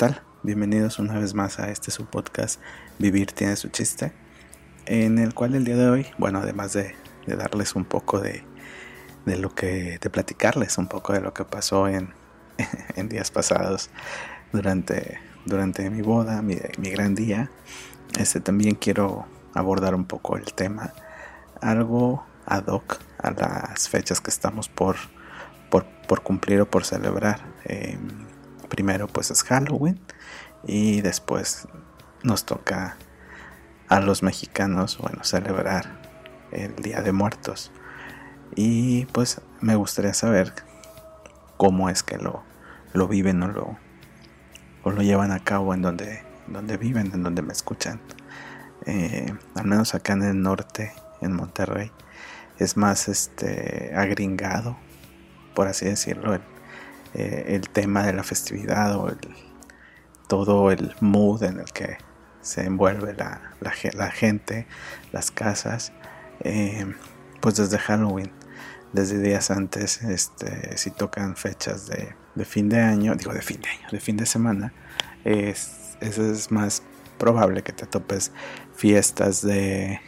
Hola, ¿qué tal? Bienvenidos una vez más a este su podcast Vivir tiene su chiste, en el cual el día de hoy, bueno, además de, darles un poco de, de, lo que, de platicarles un poco de lo que pasó en, en días pasados durante, durante mi boda, mi, mi gran día, este también quiero abordar un poco el tema, algo ad hoc a las fechas que estamos por, por, por cumplir o por celebrar. Eh, primero pues es Halloween y después nos toca a los mexicanos, bueno, celebrar el Día de Muertos. Y pues me gustaría saber cómo es que lo, lo viven o lo, o lo llevan a cabo en donde, donde viven, en donde me escuchan. Eh, al menos acá en el norte, en Monterrey, es más este agringado, por así decirlo, el, eh, el tema de la festividad o todo el mood en el que se envuelve la, la, gente, las casas, eh, pues desde Halloween, desde días antes, este, si tocan fechas de, de, fin de año, digo de fin de año, de fin de semana, es, es más probable que te topes fiestas de,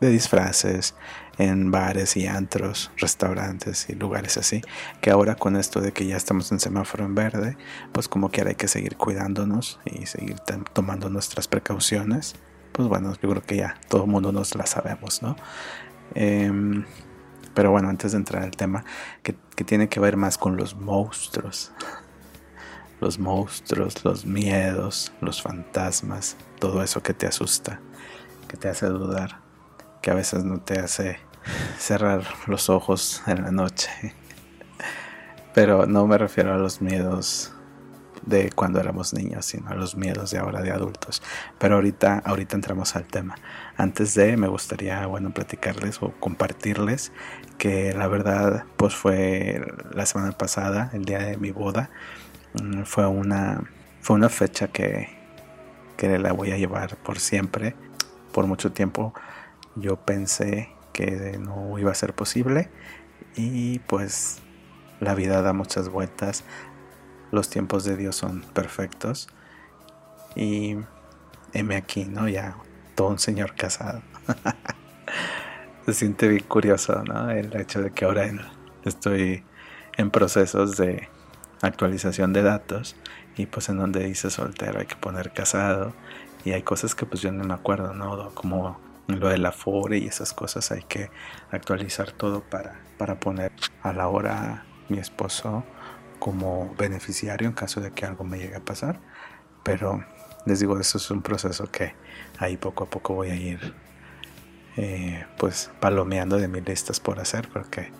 de disfraces, en bares y antros, restaurantes y lugares así, que ahora con esto de que ya estamos en semáforo en verde, pues como quiera hay que seguir cuidándonos y seguir tomando nuestras precauciones. Pues bueno, yo creo que ya todo el mundo nos la sabemos, ¿no? Em, pero bueno, antes de entrar al tema, que, que tiene que ver más con los monstruos. Los monstruos, los miedos, los fantasmas, todo eso que te asusta, que te hace dudar que a veces no te hace cerrar los ojos en la noche. Pero no me refiero a los miedos de cuando éramos niños, sino a los miedos de ahora de adultos. Pero ahorita, ahorita entramos al tema. Antes de, me gustaría, bueno, platicarles o compartirles que la verdad, pues fue la semana pasada, el día de mi boda, mm, fue una, fue una fecha que, que la voy a llevar por siempre, por mucho tiempo yo pensé que no iba a ser posible y pues la vida da muchas vueltas, los tiempos de Dios son perfectos y heme aquí, ¿no? Ya todo un señor casado. Se siente bien curioso, ¿no? El hecho de que ahora estoy en procesos de actualización de datos y pues en donde dice soltero hay que poner casado y hay cosas que pues yo no me acuerdo, ¿no? Como lo de la FORE y esas cosas hay que actualizar todo para, para poner a la hora mi esposo como beneficiario en caso de que algo me llegue a pasar. Pero les digo, eso es un proceso que ahí poco a poco voy a ir eh, pues palomeando de mis listas por hacer porque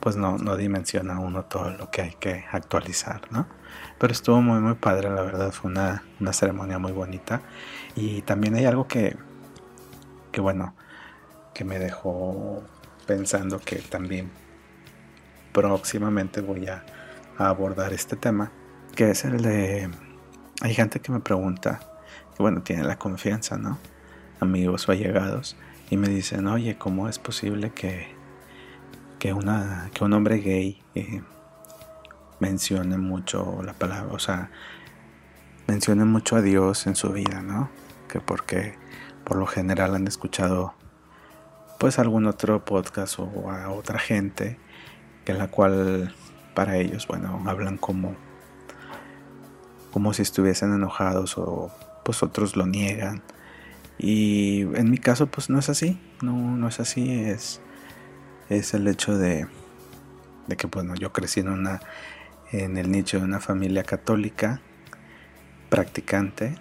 pues no, no dimensiona uno todo lo que hay que actualizar, ¿no? Pero estuvo muy muy padre, la verdad, fue una, una ceremonia muy bonita. Y también hay algo que, que bueno, que me dejó pensando que también próximamente voy a, abordar este tema, que es el de, hay gente que me pregunta, que bueno, tiene la confianza, ¿no? Amigos o allegados, y me dicen, oye, ¿cómo es posible que, que, una, que un hombre gay eh, mencione mucho la palabra, o sea, mencione mucho a Dios en su vida, ¿no? Que porque por lo general han escuchado pues algún otro podcast o a otra gente en la cual para ellos bueno hablan como como si estuviesen enojados o pues otros lo niegan. Y en mi caso pues no es así no no es así es es el hecho de de que bueno yo crecí en una en el nicho de una familia católica practicante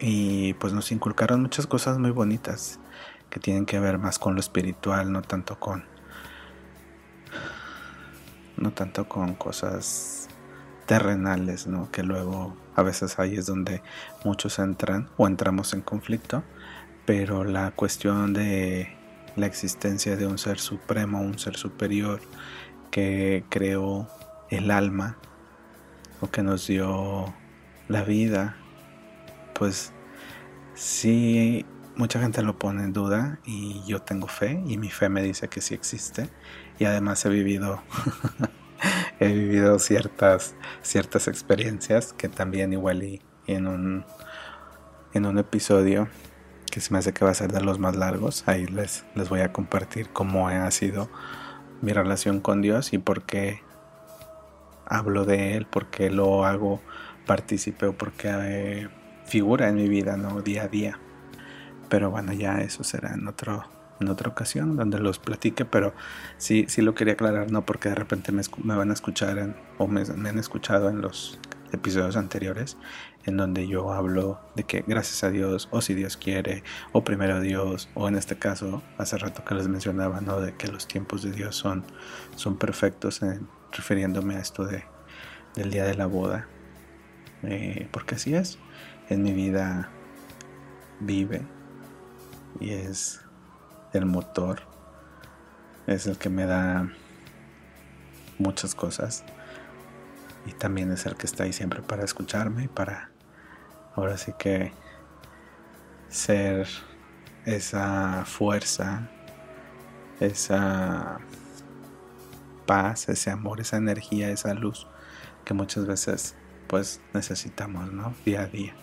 y pues nos inculcaron muchas cosas muy bonitas que tienen que ver más con lo espiritual, no tanto con no tanto con cosas terrenales, ¿no? Que luego a veces ahí es donde muchos entran o entramos en conflicto, pero la cuestión de la existencia de un ser supremo, un ser superior que creó el alma o que nos dio la vida pues sí, mucha gente lo pone en duda y yo tengo fe y mi fe me dice que sí existe. Y además he vivido he vivido ciertas, ciertas experiencias que también igual y, en un, en un episodio que se me hace que va a ser de los más largos, ahí les, les voy a compartir cómo ha sido mi relación con Dios y por qué hablo de Él, por qué lo hago partícipe o por qué eh, figura en mi vida, ¿no? Día a día. Pero bueno, ya eso será en otro en otra ocasión donde los platique, pero sí, sí lo quería aclarar, no porque de repente me, van a escuchar o me, han escuchado en los episodios anteriores en donde yo hablo de que gracias a Dios o si Dios quiere o primero Dios o en este caso hace rato que les mencionaba no de que los tiempos de Dios son son perfectos refiriéndome a esto de del día de la boda eh, porque así es en mi vida vive y es el motor es el que me da muchas cosas y también es el que está ahí siempre para escucharme y para ahora sí que ser esa fuerza, esa paz, ese amor, esa energía, esa luz que muchas veces pues necesitamos, ¿no? Día a día.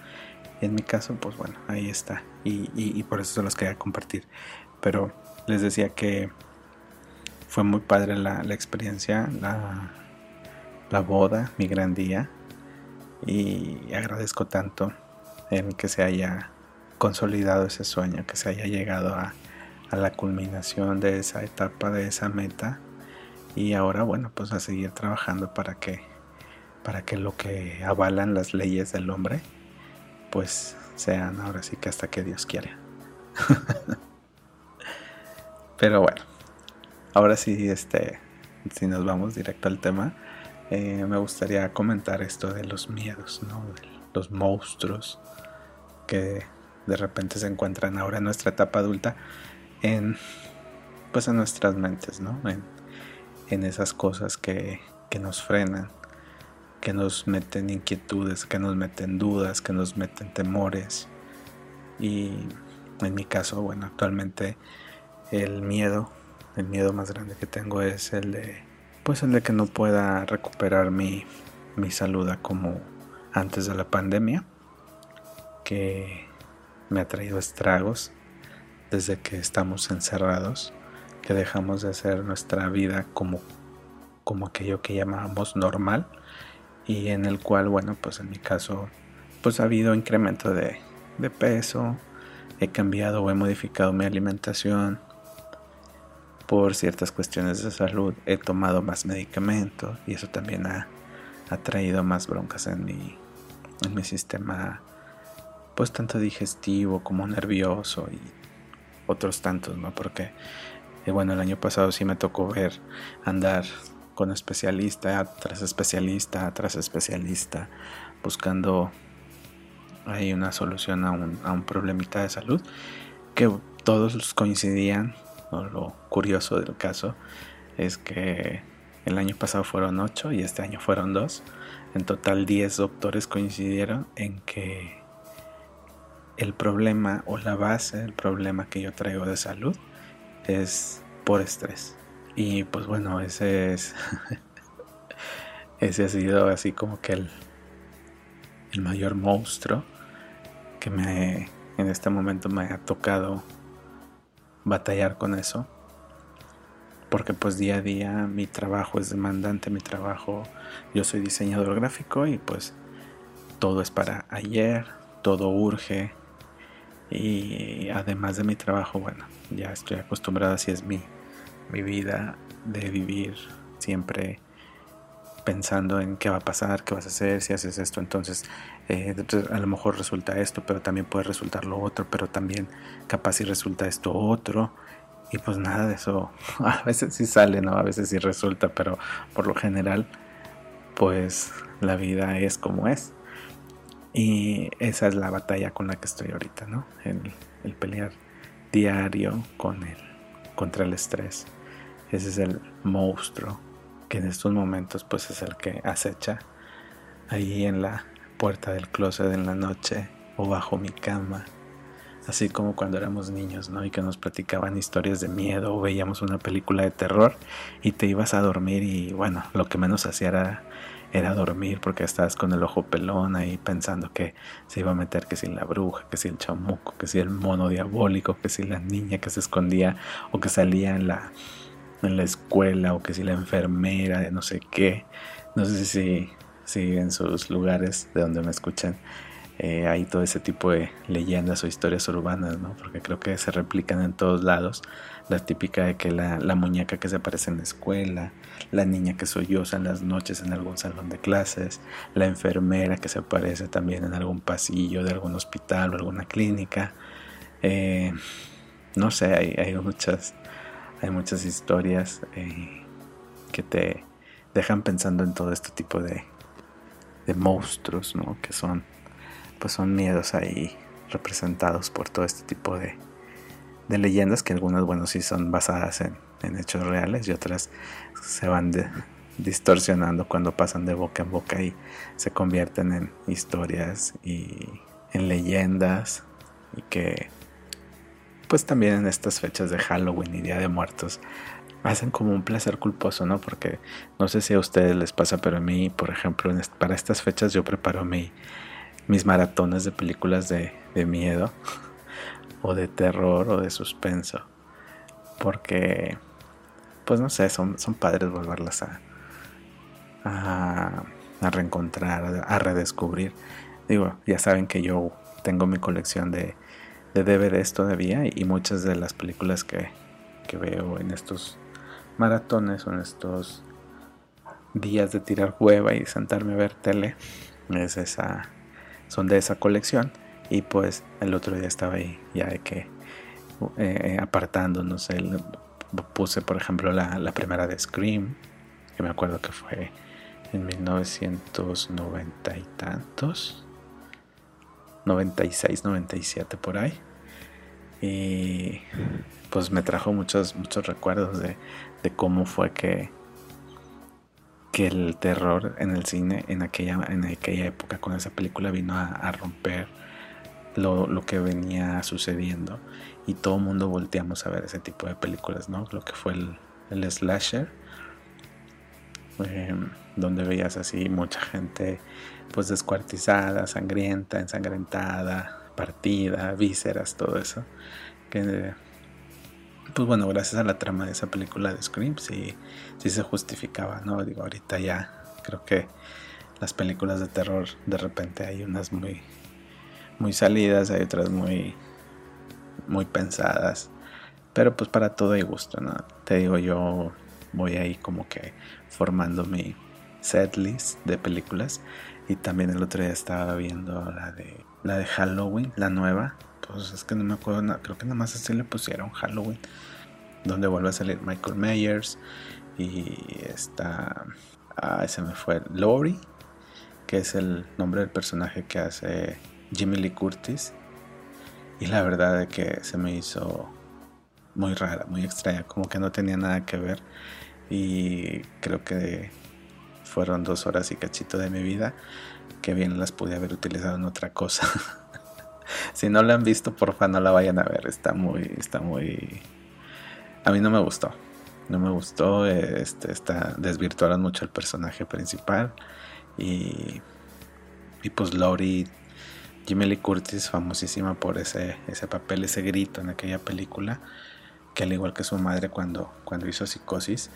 En mi caso, pues bueno, ahí está. Y, y por eso se los quería compartir. Pero les decía que fue muy padre la, experiencia, la, la, boda, mi gran día. Y agradezco tanto en que se haya consolidado ese sueño, que se haya llegado a, a la culminación de esa etapa, de esa meta. Y ahora, bueno, pues a seguir trabajando para que, para que lo que avalan las leyes del hombre, pues sean ahora sí que hasta que Dios quiera. Pero bueno, ahora sí, este, si nos vamos directo al tema, eh, me gustaría comentar esto de los miedos, ¿no? Los monstruos que de repente se encuentran ahora en nuestra etapa adulta en pues en nuestras mentes, ¿no? En, en esas cosas que, que nos frenan, que nos meten inquietudes, que nos meten dudas, que nos meten temores. Y en mi caso, bueno, actualmente el miedo, el miedo más grande que tengo es el de, pues el de que no pueda recuperar mi, mi salud como antes de la pandemia, que me ha traído estragos desde que estamos encerrados, que dejamos de hacer nuestra vida como, como aquello que llamábamos normal y en el cual, bueno, pues en mi caso, pues ha habido incremento de, de peso, he cambiado o he modificado mi alimentación, por ciertas cuestiones de salud he tomado más medicamentos y eso también ha, traído más broncas en mi, en mi sistema, pues tanto digestivo como nervioso y otros tantos, ¿no? Porque, eh, bueno, el año pasado sí me tocó ver andar con especialista tras especialista tras especialista buscando ahí una solución a un, a un problemita de salud que todos coincidían lo curioso del caso es que el año pasado fueron 8 y este año fueron 2. En total 10 doctores coincidieron en que el problema o la base del problema que yo traigo de salud es por estrés. Y pues bueno, ese es ese ha sido así como que el, el mayor monstruo que me en este momento me ha tocado batallar con eso. Porque pues día a día mi trabajo es demandante, mi trabajo, yo soy diseñador gráfico y pues todo es para ayer, todo urge. Y además de mi trabajo, bueno, ya estoy acostumbrado, así es mi, mi vida de vivir siempre pensando en qué va a pasar, qué vas a hacer, si haces esto, entonces, eh, a lo mejor resulta esto, pero también puede resultar lo otro, pero también capaz si resulta esto otro. Y pues nada de eso, a veces sí sale, ¿no? A veces sí resulta, pero por lo general, pues la vida es como es. Y esa es la batalla con la que estoy ahorita, ¿no? El, el pelear diario con el, contra el estrés. Ese es el monstruo que en estos momentos pues es el que acecha ahí en la puerta del closet en la noche o bajo mi cama así como cuando éramos niños, ¿no? Y que nos platicaban historias de miedo o veíamos una película de terror y te ibas a dormir y bueno, lo que menos hacía era, era dormir porque estabas con el ojo pelón ahí pensando que se iba a meter que si la bruja, que si el chamuco, que si el mono diabólico, que si la niña que se escondía o que salía en la, en la escuela o que si la enfermera de no sé qué. No sé si, si en sus lugares de donde me escuchan eh, hay todo ese tipo de leyendas o historias urbanas, ¿no? Porque creo que se replican en todos lados. La típica de que la, muñeca que se aparece en la escuela, la niña que solloza en las noches en algún salón de clases, la enfermera que se aparece también en algún pasillo de algún hospital o alguna clínica. Eh, no sé, hay, muchas, hay muchas historias eh, que te dejan pensando en todo este tipo de, de monstruos, ¿no? Que son pues son miedos ahí representados por todo este tipo de, leyendas que algunas, bueno, sí son basadas en, hechos reales y otras se van distorsionando cuando pasan de boca en boca y se convierten en historias y en leyendas y que pues también en estas fechas de Halloween y Día de Muertos hacen como un placer culposo, ¿no? Porque no sé si a ustedes les pasa, pero a mí, por ejemplo, para estas fechas yo preparo mi, mis maratones de películas de, miedo o de terror o de suspenso. Porque, pues no sé, son, son padres volverlas a, a, reencontrar, a, redescubrir. Digo, ya saben que yo tengo mi colección de, de DVDs todavía y muchas de las películas que, que veo en estos maratones o en estos días de tirar hueva y sentarme a ver tele es esa son de esa colección. Y pues el otro día estaba ahí ya de que eh, apartando, no sé, puse por ejemplo la, la, primera de Scream, que me acuerdo que fue en 1990 y tantos, 96, 97 por ahí. Y pues me trajo muchos, muchos recuerdos de, de cómo fue que que el terror en el cine en aquella, en aquella época con esa película vino a, romper lo, que venía sucediendo y todo el mundo volteamos a ver ese tipo de películas, ¿no? Lo que fue el, slasher, em, donde veías así mucha gente pues descuartizada, sangrienta, ensangrentada, partida, vísceras, todo eso. Pues bueno, gracias a la trama de esa película de Scream, sí, sí se justificaba, ¿no? Digo, ahorita ya creo que las películas de terror de repente hay unas muy, muy salidas, hay otras muy, muy pensadas, pero pues para todo hay gusto, ¿no? Te digo, yo voy ahí como que formando mi set list de películas y también el otro día estaba viendo la de la de Halloween, la nueva, pues es que no me acuerdo, creo que nada más así le pusieron Halloween, donde vuelve a salir Michael Myers y está, ah, se me fue, Laurie, que es el nombre del personaje que hace Jimmy Lee Curtis. Y la verdad es que se me hizo muy rara, muy extraña, como que no tenía nada que ver. Y creo que fueron dos horas y cachito de mi vida que bien las pude haber utilizado en otra cosa. si no la han visto, porfa, no la vayan a ver. Está muy, está muy. A mí no me gustó. No me gustó. Este, está, desvirtuaron mucho el personaje principal. Y. Y pues Laurie. Jimmy Curtis, famosísima por ese, ese papel, ese grito en aquella película. Que al igual que su madre cuando, cuando hizo psicosis.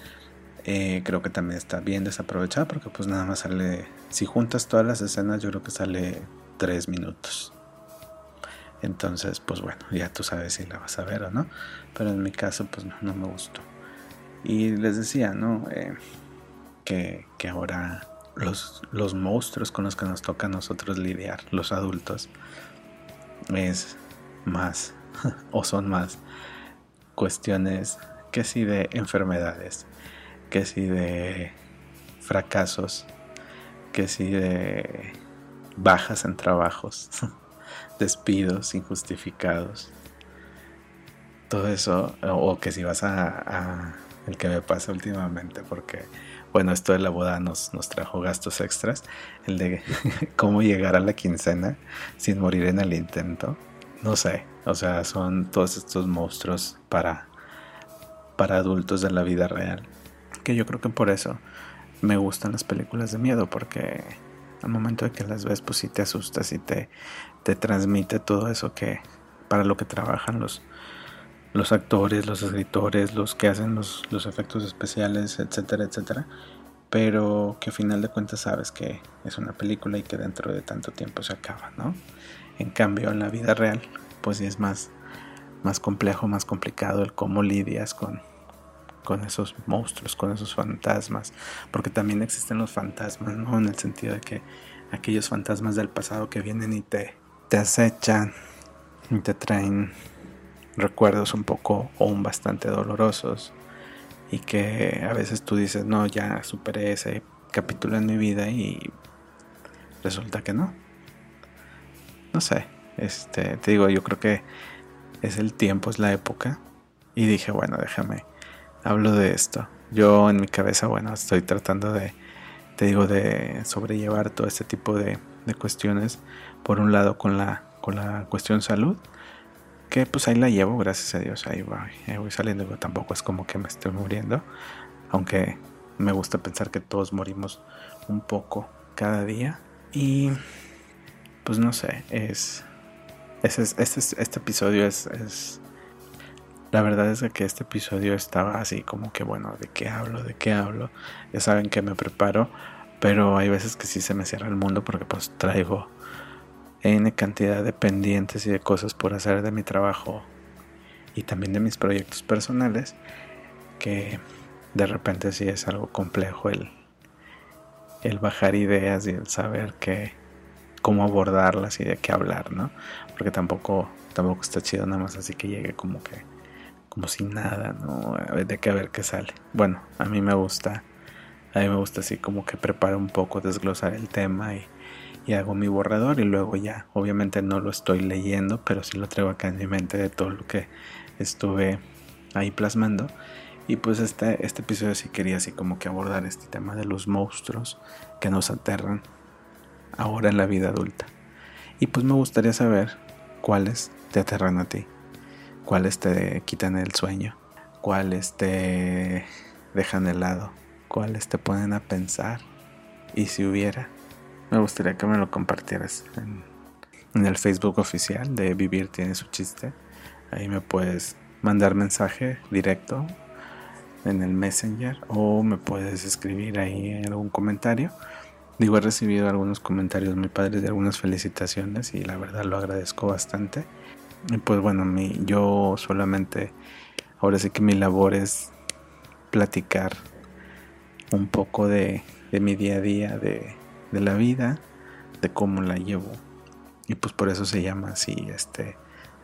Eh, creo que también está bien desaprovechada porque pues nada más sale, si juntas todas las escenas yo creo que sale tres minutos. Entonces, pues bueno, ya tú sabes si la vas a ver o no. Pero en mi caso, pues no, me gustó. Y les decía, ¿no? Eh, que, que, ahora los, los monstruos con los que nos toca a nosotros lidiar, los adultos, es más, o son más cuestiones que si de enfermedades, que si de fracasos, que si de bajas en trabajos. despidos injustificados. Todo eso, o que si vas a, el que me pasa últimamente, porque bueno, esto de la boda nos, nos trajo gastos extras, el de cómo llegar a la quincena sin morir en el intento. no sé, o sea, son todos estos monstruos para, para adultos de la vida real. Que yo creo que por eso me gustan las películas de miedo, porque al momento de que las ves, pues sí te asustas y te, te transmite todo eso que para lo que trabajan los, los actores, los escritores, los que hacen los, los efectos especiales, etcétera, etcétera. Pero que a final de cuentas sabes que es una película y que dentro de tanto tiempo se acaba, ¿no? En cambio, en la vida real, pues sí es más, más complejo, más complicado el cómo lidias con, con esos monstruos, con esos fantasmas, porque también existen los fantasmas, ¿no? En el sentido de que aquellos fantasmas del pasado que vienen y te, te acechan y te traen recuerdos un poco o un bastante dolorosos y que a veces tú dices, no, ya superé ese capítulo en mi vida y resulta que no. No sé, este, te digo, yo creo que es el tiempo, es la época y dije, bueno, déjame hablo de esto. Yo en mi cabeza, bueno, estoy tratando de, te digo, de sobrellevar todo este tipo de, cuestiones. Por un lado con la, con la cuestión salud, que pues ahí la llevo, gracias a Dios, ahí voy, saliendo. Tampoco es como que me estoy muriendo, aunque me gusta pensar que todos morimos un poco cada día. Y pues no sé, es... Este, este episodio es, es la verdad es que este episodio estaba así como que bueno, ¿de qué hablo? ¿De qué hablo? Ya saben que me preparo, pero hay veces que sí se me cierra el mundo porque pues traigo N cantidad de pendientes y de cosas por hacer de mi trabajo y también de mis proyectos personales que de repente sí es algo complejo el, el bajar ideas y el saber que cómo abordarlas y de qué hablar, ¿no? Porque tampoco tampoco está chido nada más así que llegue como que como si nada, ¿no? De que a ver qué sale. Bueno, a mí me gusta, a mí me gusta así como que preparo un poco, desglosar el tema y, y hago mi borrador y luego ya, obviamente no lo estoy leyendo, pero sí lo traigo acá en mi mente de todo lo que estuve ahí plasmando. Y pues este, este episodio sí quería así como que abordar este tema de los monstruos que nos aterran ahora en la vida adulta. Y pues me gustaría saber cuáles te aterran a ti cuáles te quitan el sueño, cuáles te dejan helado, cuáles te ponen a pensar. Y si hubiera, me gustaría que me lo compartieras en, el Facebook oficial de Vivir tiene su chiste. Ahí me puedes mandar mensaje directo en el Messenger o me puedes escribir ahí en algún comentario. Digo, he recibido algunos comentarios muy padres de algunas felicitaciones y la verdad lo agradezco bastante. Y pues bueno, mi, yo solamente, ahora sí que mi labor es platicar un poco de, mi día a día, de, la vida, de cómo la llevo. Y pues por eso se llama así este,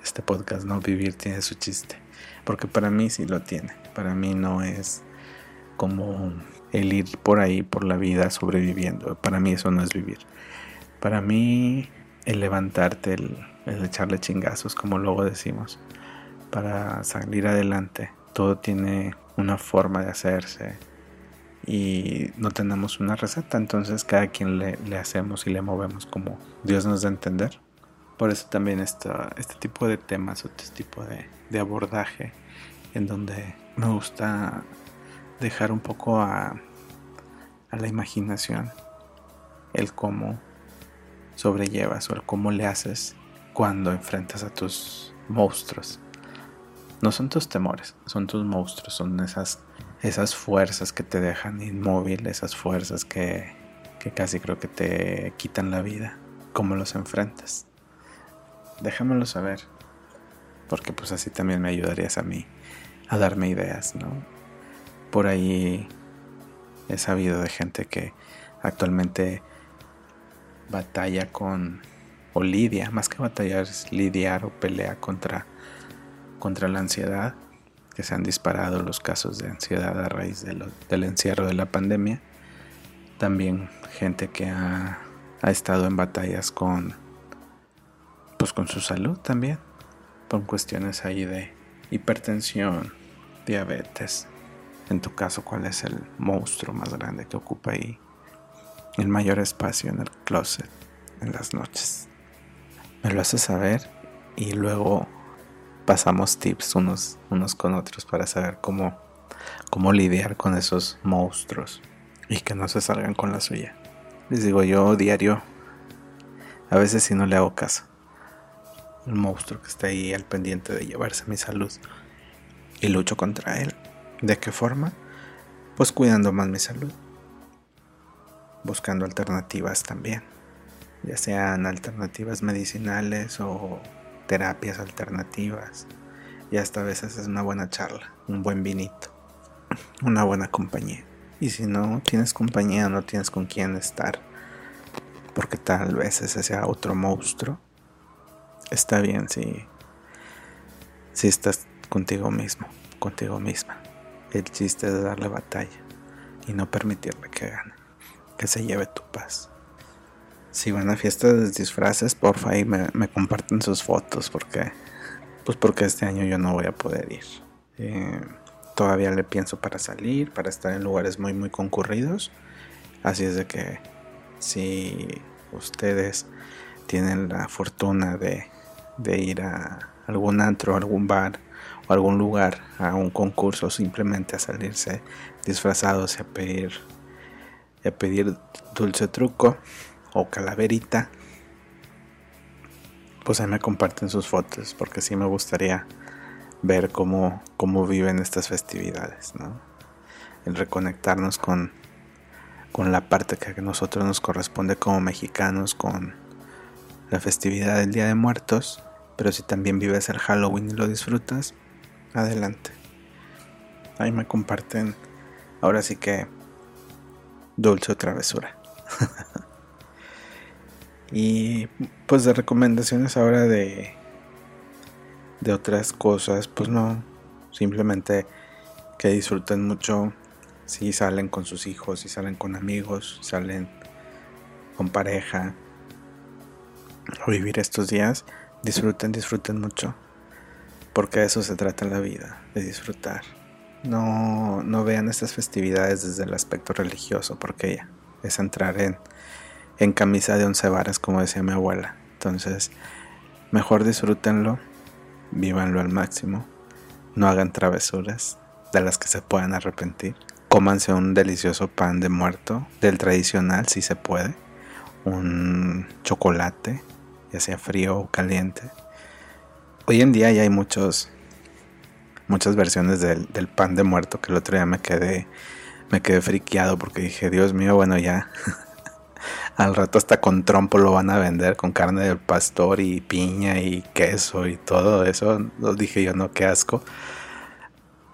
este podcast, ¿no? Vivir tiene su chiste. Porque para mí sí lo tiene. Para mí no es como el ir por ahí, por la vida, sobreviviendo. Para mí eso no es vivir. Para mí el levantarte, el el echarle chingazos, como luego decimos, para salir adelante. Todo tiene una forma de hacerse y no tenemos una receta, entonces cada quien le, hacemos y le movemos como Dios nos da a entender. Por eso también está este tipo de temas este tipo de, de abordaje en donde me gusta dejar un poco a, a la imaginación el cómo sobrellevas o el cómo le haces cuando enfrentas a tus monstruos. No son tus temores, son tus monstruos, son esas, esas fuerzas que te dejan inmóvil, esas fuerzas que, que casi creo que te quitan la vida. ¿Cómo los enfrentas? Déjamelo saber, porque pues así también me ayudarías a mí a darme ideas, ¿no? Por ahí he sabido de gente que actualmente batalla con o lidia, más que batallar, es lidiar o pelea contra, contra la ansiedad, que se han disparado los casos de ansiedad a raíz del encierro de la pandemia. También gente que ha, ha estado en batallas con, pues con su salud también, con cuestiones ahí de hipertensión, diabetes. En tu caso, ¿cuál es el monstruo más grande que ocupa ahí el mayor espacio en el closet en las noches? Me lo haces saber y luego pasamos tips unos, unos con otros para saber cómo, cómo lidiar con esos monstruos y que no se salgan con la suya. Les digo yo diario, a veces si no le hago caso. El monstruo que está ahí al pendiente de llevarse mi salud y lucho contra él. ¿De qué forma? Pues cuidando más mi salud. Buscando alternativas también. Ya sean alternativas medicinales o terapias alternativas. Y hasta a veces es una buena charla, un buen vinito, una buena compañía. Y si no tienes compañía, no tienes con quién estar, porque tal vez ese sea otro monstruo, está bien si, si estás contigo mismo, contigo misma. El chiste es darle batalla y no permitirle que gane, que se lleve tu paz. Si van a fiestas de disfraces, porfa y me, comparten sus fotos porque pues porque este año yo no voy a poder ir. Eh, todavía le pienso para salir, para estar en lugares muy muy concurridos. Así es de que si ustedes tienen la fortuna de, ir a algún antro, algún bar o algún lugar a un concurso, simplemente a salirse disfrazados y a pedir, a pedir dulce truco o calaverita, pues ahí me comparten sus fotos porque sí me gustaría ver cómo, cómo viven estas festividades, ¿no? El reconectarnos con, con la parte que a nosotros nos corresponde como mexicanos, con la festividad del Día de Muertos, pero si también vives el Halloween y lo disfrutas, adelante. Ahí me comparten, ahora sí que dulce o travesura. y pues de recomendaciones ahora de de otras cosas, pues no, simplemente que disfruten mucho. Si salen con sus hijos, si salen con amigos, salen con pareja a vivir estos días, disfruten, disfruten mucho, porque de eso se trata la vida, de disfrutar. No, no vean estas festividades desde el aspecto religioso, porque ya es entrar en, en camisa de once varas, como decía mi abuela. Entonces, mejor disfrútenlo vívanlo al máximo, no hagan travesuras de las que se puedan arrepentir, cómanse un delicioso pan de muerto, del tradicional si se puede, un chocolate, ya sea frío o caliente. Hoy en día ya hay muchos, muchas versiones del, del pan de muerto que el otro día me quedé, me quedé friqueado porque dije, Dios mío, bueno ya. Al rato hasta con trompo lo van a vender, con carne del pastor y piña y queso y todo eso. Lo dije yo, no, qué asco.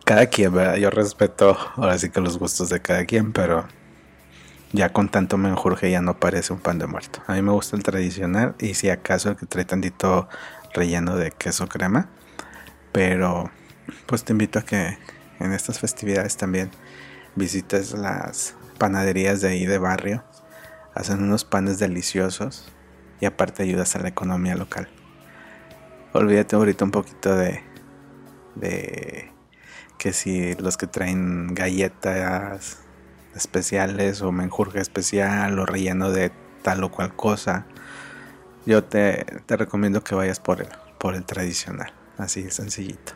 Cada quien, ¿verdad? Yo respeto ahora sí que los gustos de cada quien, pero ya con tanto menjurje ya no parece un pan de muerto. A mí me gusta el tradicional y si acaso el que trae tantito relleno de queso crema. Pero pues te invito a que en estas festividades también visites las panaderías de ahí de barrio hacen unos panes deliciosos y aparte ayudas a la economía local. Olvídate ahorita un poquito de, de que si los que traen galletas especiales o menjurje especial o relleno de tal o cual cosa, yo te, te recomiendo que vayas por el, por el tradicional, así sencillito.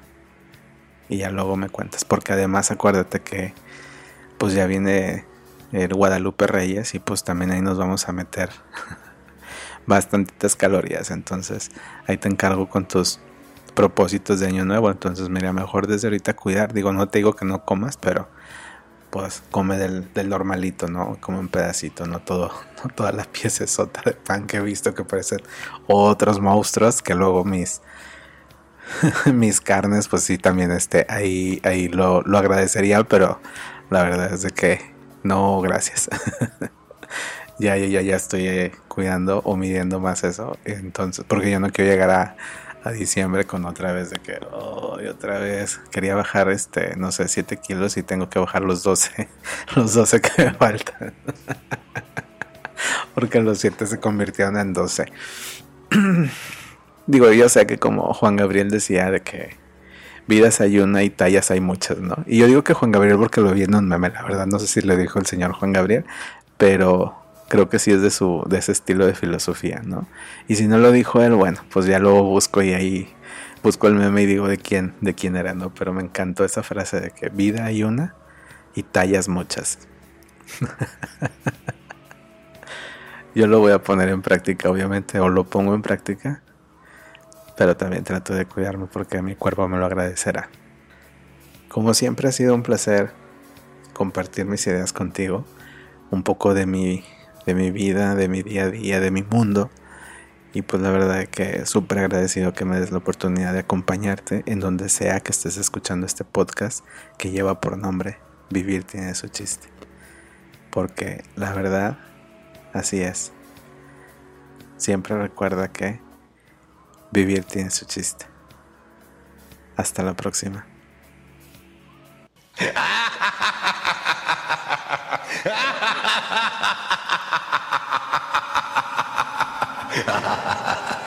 Y ya luego me cuentas, porque además acuérdate que pues ya viene el Guadalupe Reyes y pues también ahí nos vamos a meter bastantitas calorías. Entonces ahí te encargo con tus propósitos de año nuevo. Entonces mira, mejor desde ahorita cuidar. Digo, no te digo que no comas, pero pues come del, normalito, ¿no? Come un pedacito, no todo, no toda la pieza sota de pan que he visto que parecen otros monstruos que luego mis mis carnes, pues sí, también este, ahí, ahí lo, lo agradecería, pero la verdad es de que no, gracias. ya, ya, ya, ya estoy eh, cuidando o midiendo más eso. Entonces, porque yo no quiero llegar a, diciembre con otra vez de que, oh, otra vez quería bajar este, no sé, 7 kilos y tengo que bajar los 12, los 12 que me faltan. porque los 7 se convirtieron en 12. Digo, yo sé que como Juan Gabriel decía de que vidas hay una y tallas hay muchas, ¿no? Y yo digo que Juan Gabriel porque lo vi en un meme, la verdad, no sé si le dijo el señor Juan Gabriel, pero creo que sí es de su de ese estilo de filosofía, ¿no? Y si no lo dijo él, bueno, pues ya lo busco y ahí busco el meme y digo de quién de quién era, ¿no? Pero me encantó esa frase de que vida hay una y tallas muchas. Yo lo voy a poner en práctica, obviamente, o lo pongo en práctica, pero también trato de cuidarme porque mi cuerpo me lo agradecerá. Como siempre ha sido un placer compartir mis ideas contigo, un poco de mi, de mi vida, de mi día a día, de mi mundo. Y pues la verdad que súper agradecido que me des la oportunidad de acompañarte en donde sea que estés escuchando este podcast que lleva por nombre Vivir tiene su chiste. Porque la verdad, así es. Siempre recuerda que vivir tiene su chiste. Hasta la próxima.